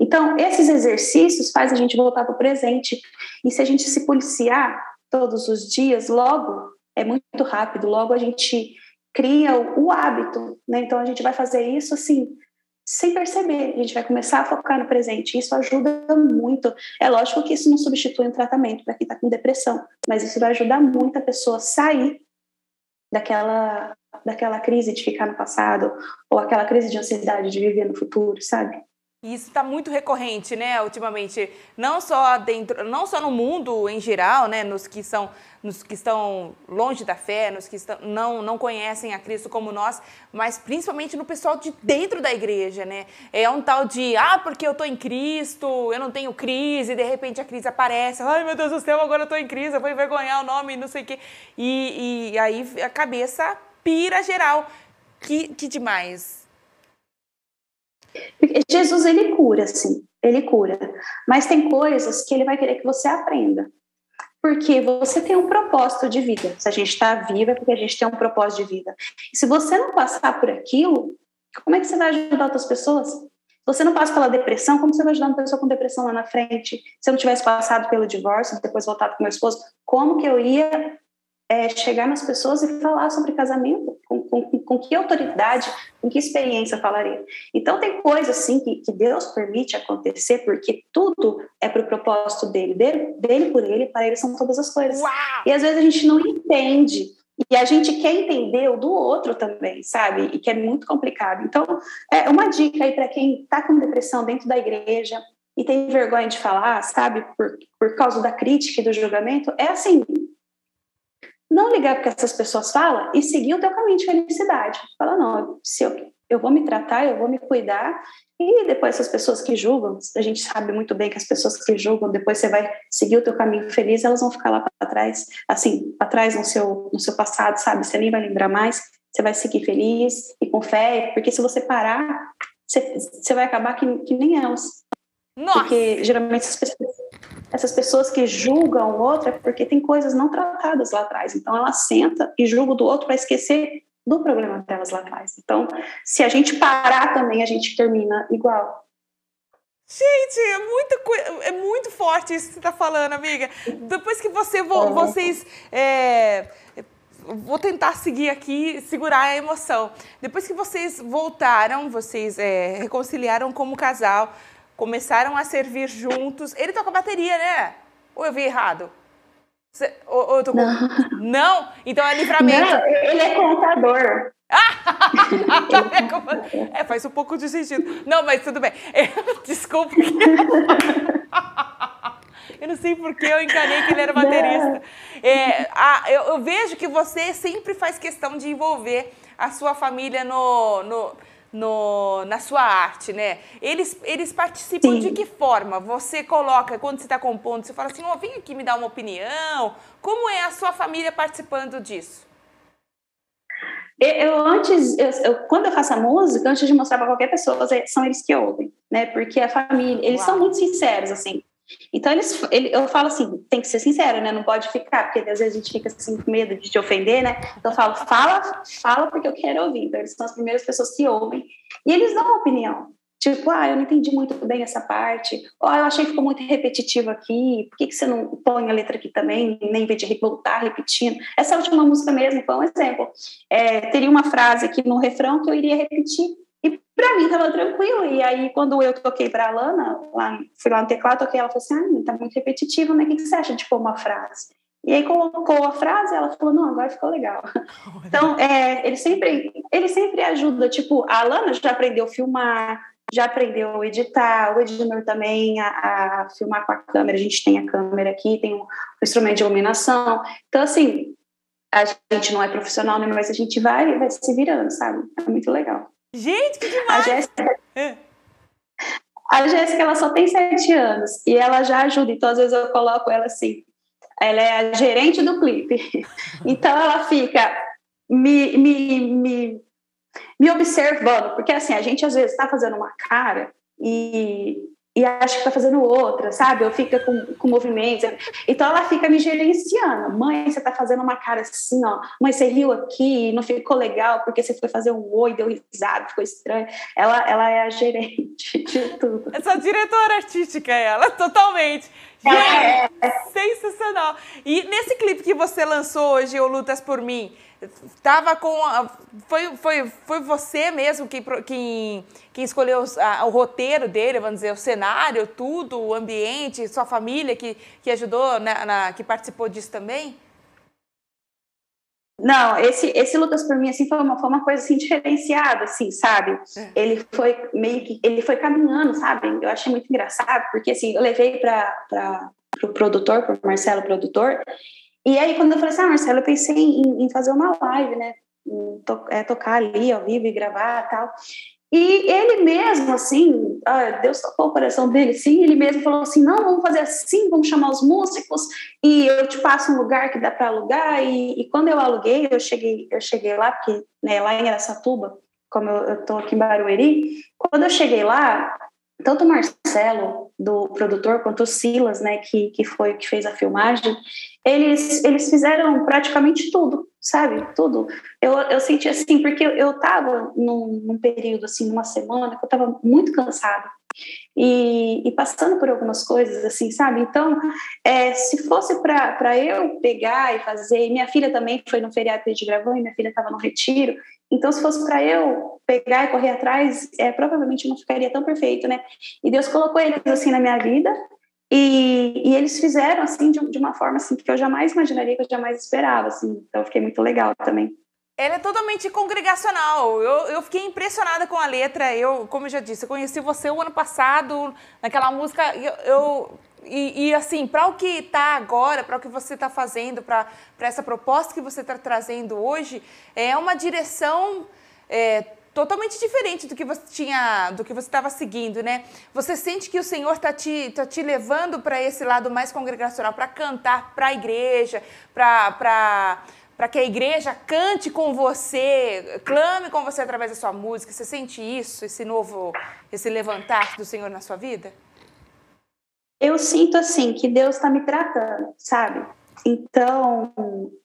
Então, esses exercícios faz a gente voltar para o presente. E se a gente se policiar todos os dias, logo é muito rápido, logo a gente cria o, o hábito, né? Então a gente vai fazer isso assim, sem perceber, a gente vai começar a focar no presente. Isso ajuda muito. É lógico que isso não substitui um tratamento para quem está com depressão, mas isso vai ajudar muito a pessoa a sair daquela, daquela crise de ficar no passado ou aquela crise de ansiedade de viver no futuro, sabe? Isso está muito recorrente, né, ultimamente, não só dentro, não só no mundo em geral, né, nos que são, nos que estão longe da fé, nos que estão, não não conhecem a Cristo como nós, mas principalmente no pessoal de dentro da igreja, né? É um tal de, ah, porque eu estou em Cristo, eu não tenho crise, e de repente a crise aparece, ai meu Deus do céu, agora eu estou em crise, eu vou envergonhar o nome, não sei o quê, e, e aí a cabeça pira geral, que, que demais. Jesus, ele cura, sim, ele cura. Mas tem coisas que ele vai querer que você aprenda. Porque você tem um propósito de vida. Se a gente está viva, é porque a gente tem um propósito de vida. E se você não passar por aquilo, como é que você vai ajudar outras pessoas? você não passa pela depressão, como você vai ajudar uma pessoa com depressão lá na frente? Se eu não tivesse passado pelo divórcio, depois voltado com meu esposo, como que eu ia é, chegar nas pessoas e falar sobre casamento? Com, com, com, que autoridade, com que experiência falaria? Então, tem coisas, assim, que, que Deus permite acontecer, porque tudo é para o propósito dele, dele, dele por ele, para ele são todas as coisas. Uau! E às vezes a gente não entende e a gente quer entender o do outro também, sabe? E que é muito complicado. Então, é uma dica aí para quem está com depressão dentro da igreja e tem vergonha de falar, sabe? Por, por causa da crítica e do julgamento, é assim: não ligar porque essas pessoas falam e seguir o teu caminho de felicidade. Fala, não, se eu, eu vou me tratar, eu vou me cuidar e depois essas pessoas que julgam, a gente sabe muito bem que as pessoas que julgam, depois você vai seguir o teu caminho feliz, elas vão ficar lá para trás, assim, para trás no seu, no seu passado, sabe? Você nem vai lembrar mais, você vai seguir feliz e com fé, porque se você parar, você, você vai acabar que, que nem elas. Nossa. Porque geralmente essas pessoas, essas pessoas que julgam o outro é porque tem coisas não tratadas lá atrás. Então ela senta e julga do outro para esquecer do problema delas lá atrás. Então, se a gente parar também, a gente termina igual. Gente, é muito, é muito forte isso que você está falando, amiga. Depois que você, vo, vocês. É, vou tentar seguir aqui, segurar a emoção. Depois que vocês voltaram, vocês é, reconciliaram como casal, começaram a servir juntos. Ele toca bateria, né? Ou eu vi errado? Cê, ou, ou com... Não. Não? Então é livramento. Não, ele é contador. é, faz um pouco de sentido. Não, mas tudo bem. Desculpa. Eu não sei porque eu encanei que ele era baterista. É, a, eu, eu, vejo que você sempre faz questão de envolver a sua família no, no no, na sua arte, né? Eles, eles participam Sim. de que forma? Você coloca, quando você está compondo, você fala assim, oh, vem aqui me dar uma opinião. Como é a sua família participando disso? Eu antes, eu, eu, quando eu faço a música, antes de mostrar para qualquer pessoa, são eles que ouvem, né? Porque a família, eles Uau. são muito sinceros, assim. Então, eles, ele, eu falo assim, tem que ser sincero, né? Não pode ficar, porque às vezes a gente fica assim com medo de te ofender, né? Então, eu falo, fala, fala porque eu quero ouvir. Então, eles são as primeiras pessoas que ouvem. E eles dão opinião. Tipo, ah, eu não entendi muito bem essa parte. Ou ah, eu achei que ficou muito repetitivo aqui. Por que, que você não põe a letra aqui também, nem em vez de voltar repetindo? Essa última música mesmo foi um exemplo. É, teria uma frase aqui no refrão que eu iria repetir para mim estava tranquilo. E aí, quando eu toquei para a Lana, lá, fui lá no teclado, toquei, ela falou assim: ah, tá muito repetitivo, né? O que você acha de pôr uma frase? E aí colocou a frase, ela falou: não, agora ficou legal. Então, é, ele sempre, ele sempre ajuda. Tipo, a Lana já aprendeu a filmar, já aprendeu a editar, o Ednur também a, a, filmar com a câmera. A gente tem a câmera aqui, tem um, um instrumento de iluminação. Então, assim, a gente não é profissional, né? Mas a gente vai, vai se virando, sabe? É muito legal. Gente, que demais! A Jéssica, é. a Jéssica, ela só tem sete anos e ela já ajuda. Então, às vezes eu coloco ela assim, ela é a gerente do clipe. Então, ela fica me, me, me, me observando, porque assim, a gente às vezes está fazendo uma cara e e acha que está fazendo outra, sabe? Ou fica com, com movimentos. Então ela fica me gerenciando. Mãe, você está fazendo uma cara assim, ó. Mãe, você riu aqui, não ficou legal porque você foi fazer um oi, deu risada, ficou estranho. Ela, ela é a gerente de tudo. Essa diretora artística, ela, totalmente. É. sensacional. E nesse clipe que você lançou hoje, O Lutas por Mim, Tava com. Foi, foi, foi você mesmo quem, quem, quem escolheu a, o roteiro dele, vamos dizer, o cenário, tudo, o ambiente, sua família que, que ajudou, na, na que participou disso também? Não, esse, esse Lutas por mim assim foi uma, foi uma coisa assim diferenciada, assim, sabe? É. Ele foi meio que ele foi caminhando, sabe? Eu achei muito engraçado porque assim eu levei para o pro produtor, para o Marcelo produtor, e aí, quando eu falei assim, ah, Marcelo, eu pensei em, em fazer uma live, né? To, é, tocar ali ao vivo e gravar tal. E ele mesmo, assim, ah, Deus tocou o coração dele, sim, ele mesmo falou assim, não, vamos fazer assim, vamos chamar os músicos e eu te passo um lugar que dá para alugar. E, e, quando eu aluguei, eu cheguei, eu cheguei lá, porque né, lá em Aracatuba, como eu, tô aqui em Barueri, quando eu cheguei lá, tanto o Marcelo, do produtor, quanto o Silas, né, que, que foi que fez a filmagem, eles, eles fizeram praticamente tudo, sabe? Tudo. Eu, eu senti assim, porque eu estava num, num, período, assim, numa semana, que eu estava muito cansada. E, e, passando por algumas coisas, assim, sabe? Então, é, se fosse para eu pegar e fazer, minha filha também foi no feriado que a gente gravou, e minha filha estava no retiro, então, se fosse para eu pegar e correr atrás, é, provavelmente não ficaria tão perfeito, né? E Deus colocou eles assim na minha vida, e, e, eles fizeram assim de, de, uma forma assim que eu jamais imaginaria, que eu jamais esperava, assim. Então fiquei muito legal também. Ela é totalmente congregacional. Eu, eu fiquei impressionada com a letra. Eu, como eu já disse, eu conheci você o ano passado naquela música. Eu, eu e, e, assim, para o que está agora, para o que você está fazendo, para essa proposta que você está trazendo hoje, é uma direção é, totalmente diferente do que você tinha, do que você estava seguindo, né? Você sente que o Senhor está te, tá te levando para esse lado mais congregacional, para cantar para a igreja, para para que a igreja cante com você, clame com você através da sua música. Você sente isso, esse novo, esse levantar do Senhor na sua vida? Eu sinto assim que Deus está me tratando, sabe? Então,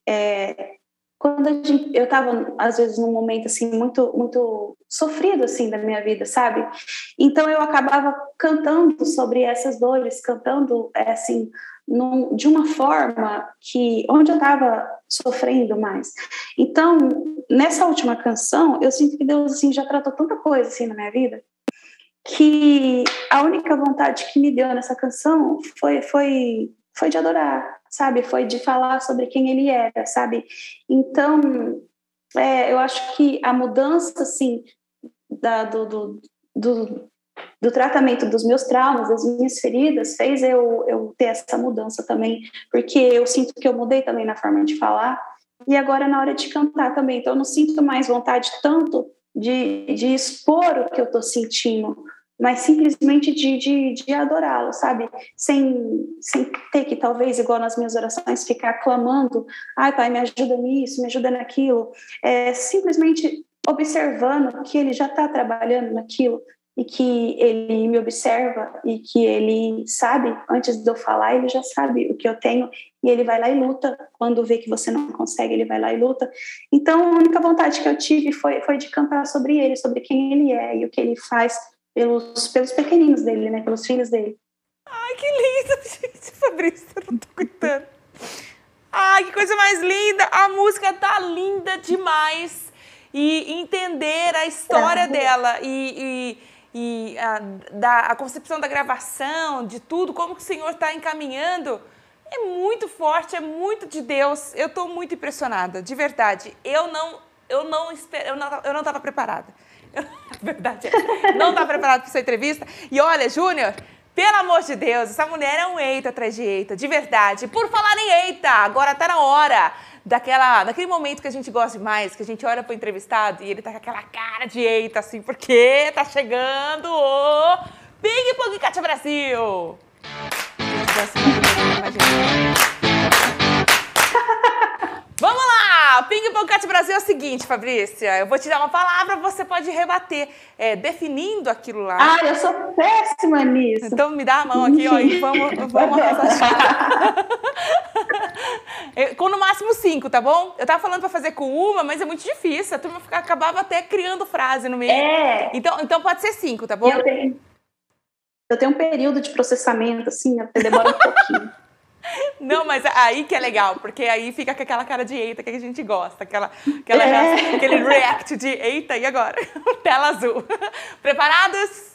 é, quando gente, eu estava às vezes num momento assim muito muito sofrido assim da minha vida, sabe? Então eu acabava cantando sobre essas dores, cantando é, assim num, de uma forma que onde eu estava sofrendo mais. Então nessa última canção eu sinto que Deus assim já tratou tanta coisa assim na minha vida que a única vontade que me deu nessa canção foi foi foi de adorar, sabe? Foi de falar sobre quem ele era, sabe? Então, é, eu acho que a mudança, assim, da, do, do, do, do, tratamento dos meus traumas, das minhas feridas, fez eu, eu ter essa mudança também, porque eu sinto que eu mudei também na forma de falar, e agora é na hora de cantar também. Então, eu não sinto mais vontade tanto de, de expor o que eu estou sentindo, mas simplesmente de, de, de adorá-lo, sabe? Sem, sem ter que, talvez, igual nas minhas orações, ficar clamando: ai, pai, me ajuda nisso, me ajuda naquilo. É, simplesmente observando que ele já está trabalhando naquilo e que ele me observa e que ele sabe, antes de eu falar, ele já sabe o que eu tenho e ele vai lá e luta. Quando vê que você não consegue, ele vai lá e luta. Então, a única vontade que eu tive foi, foi de cantar sobre ele, sobre quem ele é e o que ele faz pelos, pelos pequeninos dele, né? Pelos filhos dele. Ai, que lindo, gente, Fabrício, eu não tô gritando. Ai, que coisa mais linda! A música tá linda demais. E entender a história é. dela e, e, e a, da, a concepção da gravação, de tudo, como que o Senhor está encaminhando, é muito forte, é muito de Deus. Eu estou muito impressionada, de verdade. Eu não, eu não, eu não, eu não estava preparada. verdade é. Não está preparado para essa entrevista. E olha, Júnior, pelo amor de Deus, essa mulher é um eita atrás de eita, de verdade. Por falar em eita, agora tá na hora daquela, daquele momento que a gente gosta demais, que a gente olha pro entrevistado e ele tá com aquela cara de eita, assim, porque tá chegando o Ping Pong Kátia Brasil! Lá! O Ping Pong Cat Brasil é o seguinte, Fabrícia. Eu vou te dar uma palavra, você pode rebater, é, definindo aquilo lá. Ah, eu sou péssima nisso. Então me dá a mão aqui, ó, e vamos, vamos Com no máximo cinco, tá bom? Eu tava falando pra fazer com uma, mas é muito difícil. A turma fica, acabava até criando frase no meio. É. Então, então pode ser cinco, tá bom? Eu tenho, eu tenho um período de processamento, assim, demora um pouquinho. Não, mas aí que é legal, porque aí fica com aquela cara de eita que a gente gosta, aquela, aquela é. aquele react de eita, e agora? Tela azul. Preparados?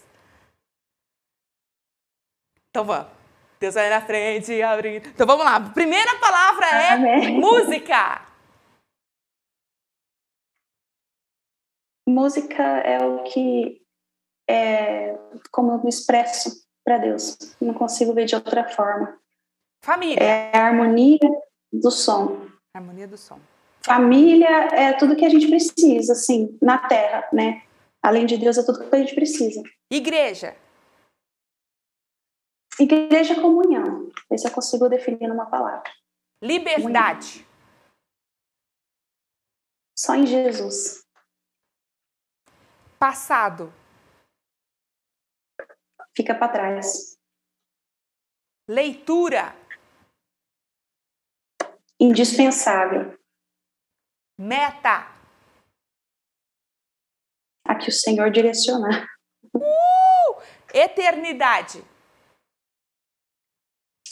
Então vamos. Deus vai na frente, abrindo. Então vamos lá. Primeira palavra é Amém. música. Música é o que é como eu me expresso para Deus. Não consigo ver de outra forma. Família. É a harmonia do som. Harmonia do som. Família é tudo que a gente precisa, assim, na Terra, né? Além de Deus, é tudo que a gente precisa. Igreja. Igreja é comunhão. Esse eu consigo definir numa palavra. Liberdade. Comunhão. Só em Jesus. Passado. fica para trás. Leitura. Indispensável. Meta. A que o Senhor direcionar. Uh! Eternidade.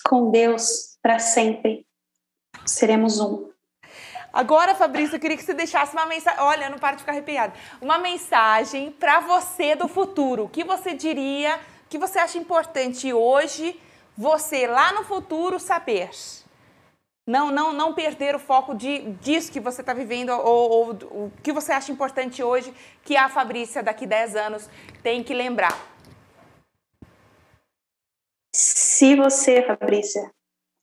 Com Deus para sempre. Seremos um. Agora, Fabrício, eu queria que você deixasse uma mensagem. Olha, não para de ficar arrepiada. Uma mensagem para você do futuro. O que você diria, o que você acha importante hoje, você lá no futuro saber? Não, não, não perder o foco de, disso que você está vivendo ou, o que você acha importante hoje que a Fabrícia daqui 10 anos tem que lembrar. Se você, Fabrícia,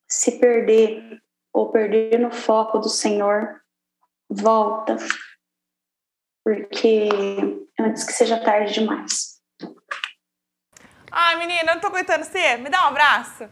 se perder ou perder no foco do Senhor, volta, porque antes que seja tarde demais. Ai, menina, eu não tô aguentando você. Me dá um abraço.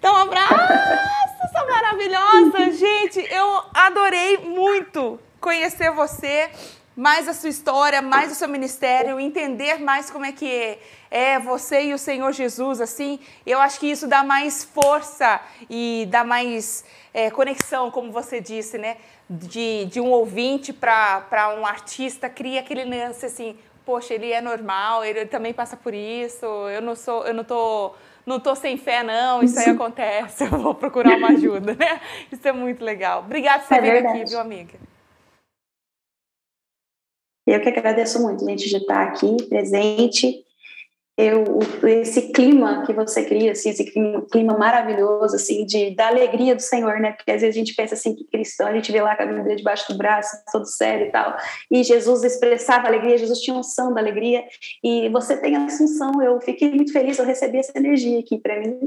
Dá um abraço, sua maravilhosa. Gente, eu adorei muito conhecer você, mais a sua história, mais o seu ministério, entender mais como é que é é você e o Senhor Jesus, assim, eu acho que isso dá mais força e dá mais é, conexão, como você disse, né? De, de um ouvinte para um artista, cria aquele lance assim, poxa, ele é normal, ele também passa por isso, eu não sou, eu não tô, não tô sem fé não, isso aí acontece, eu vou procurar uma ajuda, né? Isso é muito legal. Obrigada por você é vir aqui, viu, amiga? Eu que agradeço muito, gente, de estar aqui presente eu, esse clima que você cria, assim, esse clima, clima, maravilhoso, assim, de, da alegria do Senhor, né? Porque às vezes a gente pensa assim, que cristão, a gente vê lá com a Bíblia debaixo do braço, todo sério e tal, e Jesus expressava alegria, Jesus tinha unção da alegria, e você tem a assunção, eu fiquei muito feliz, eu recebi essa energia aqui para mim.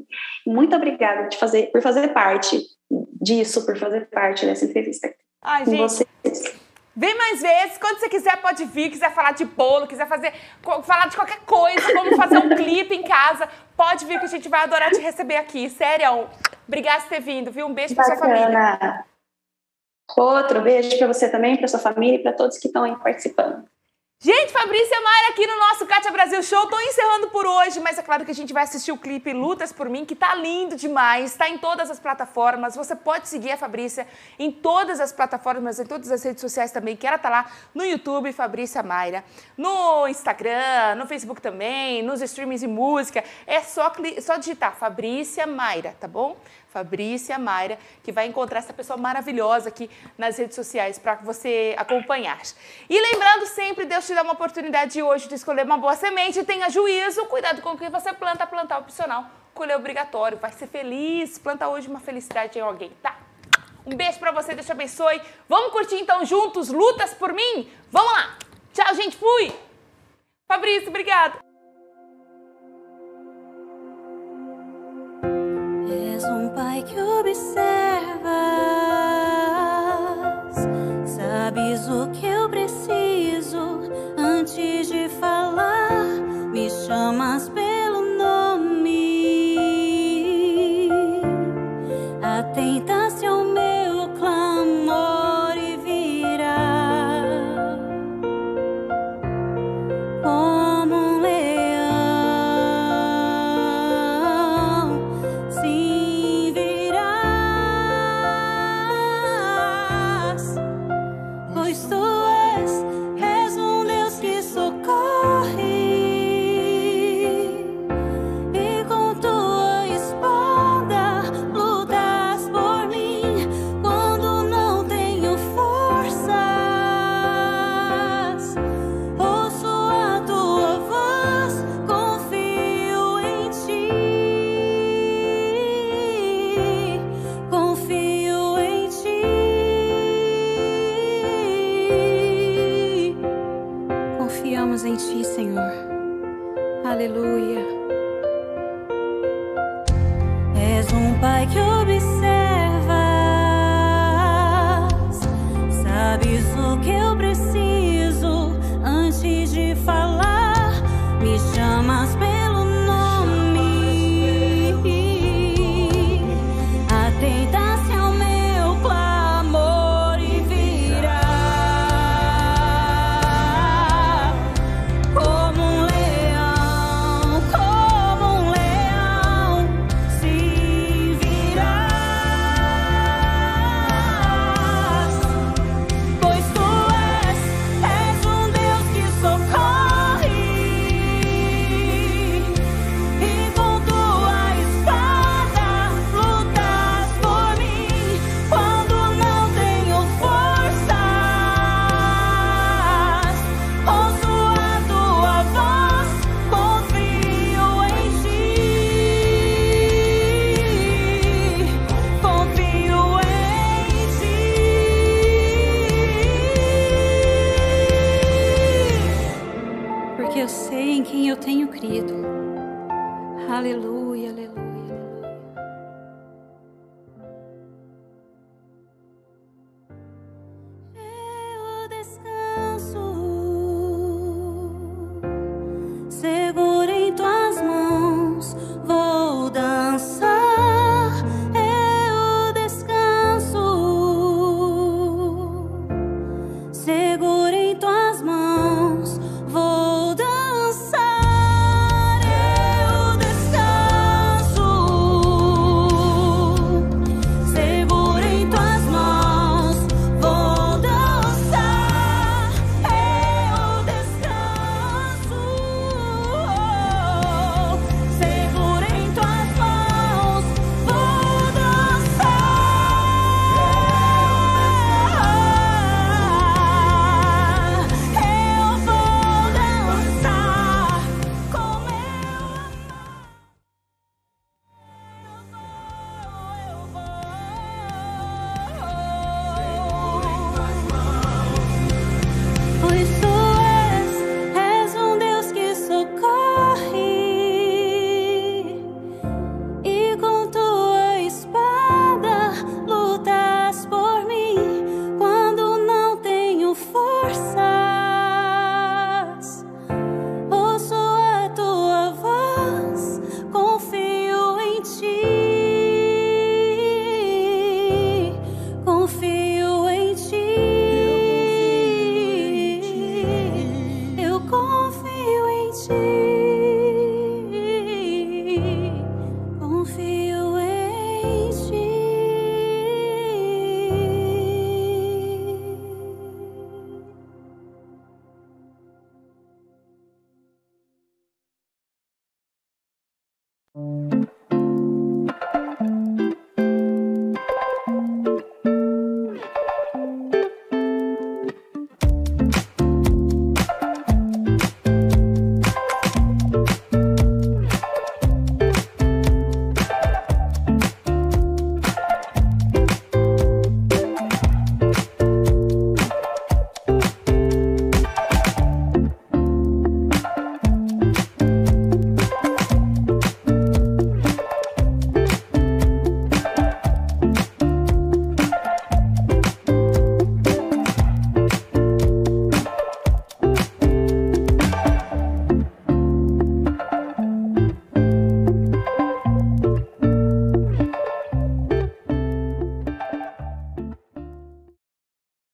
Muito obrigada de fazer, por fazer parte disso, por fazer parte dessa entrevista Ai, com gente. vocês. Vem mais vezes, quando você quiser pode vir, quiser falar de bolo, quiser fazer, falar de qualquer coisa, como fazer um clipe em casa, pode vir que a gente vai adorar te receber aqui. Sério, obrigada por ter vindo, viu? Um beijo para sua família. Outro beijo para você também, para sua família e para todos que estão aí participando. Gente, Fabrícia Maia aqui no nosso Kátia Brasil Show. Tô encerrando por hoje, mas é claro que a gente vai assistir o clipe Lutas por Mim, que tá lindo demais. Tá em todas as plataformas. Você pode seguir a Fabrícia em todas as plataformas, em todas as redes sociais também, que ela tá lá no YouTube, Fabrícia Mayra, no Instagram, no Facebook também, nos streamings de música. É só, só digitar Fabrícia Mayra, tá bom? Fabrícia Mayra, que vai encontrar essa pessoa maravilhosa aqui nas redes sociais para você acompanhar. E lembrando sempre, Deus te dá uma oportunidade hoje de escolher uma boa semente, tenha juízo, cuidado com o que você planta, plantar opcional, colher obrigatório, vai ser feliz, planta hoje uma felicidade em alguém, tá? Um beijo para você, Deus te abençoe. Vamos curtir então juntos Lutas por mim? Vamos lá! Tchau, gente, fui! Fabrício, obrigado! Pai que observas, sabes o que eu preciso antes de falar, me chamas pelo nome, atenta-se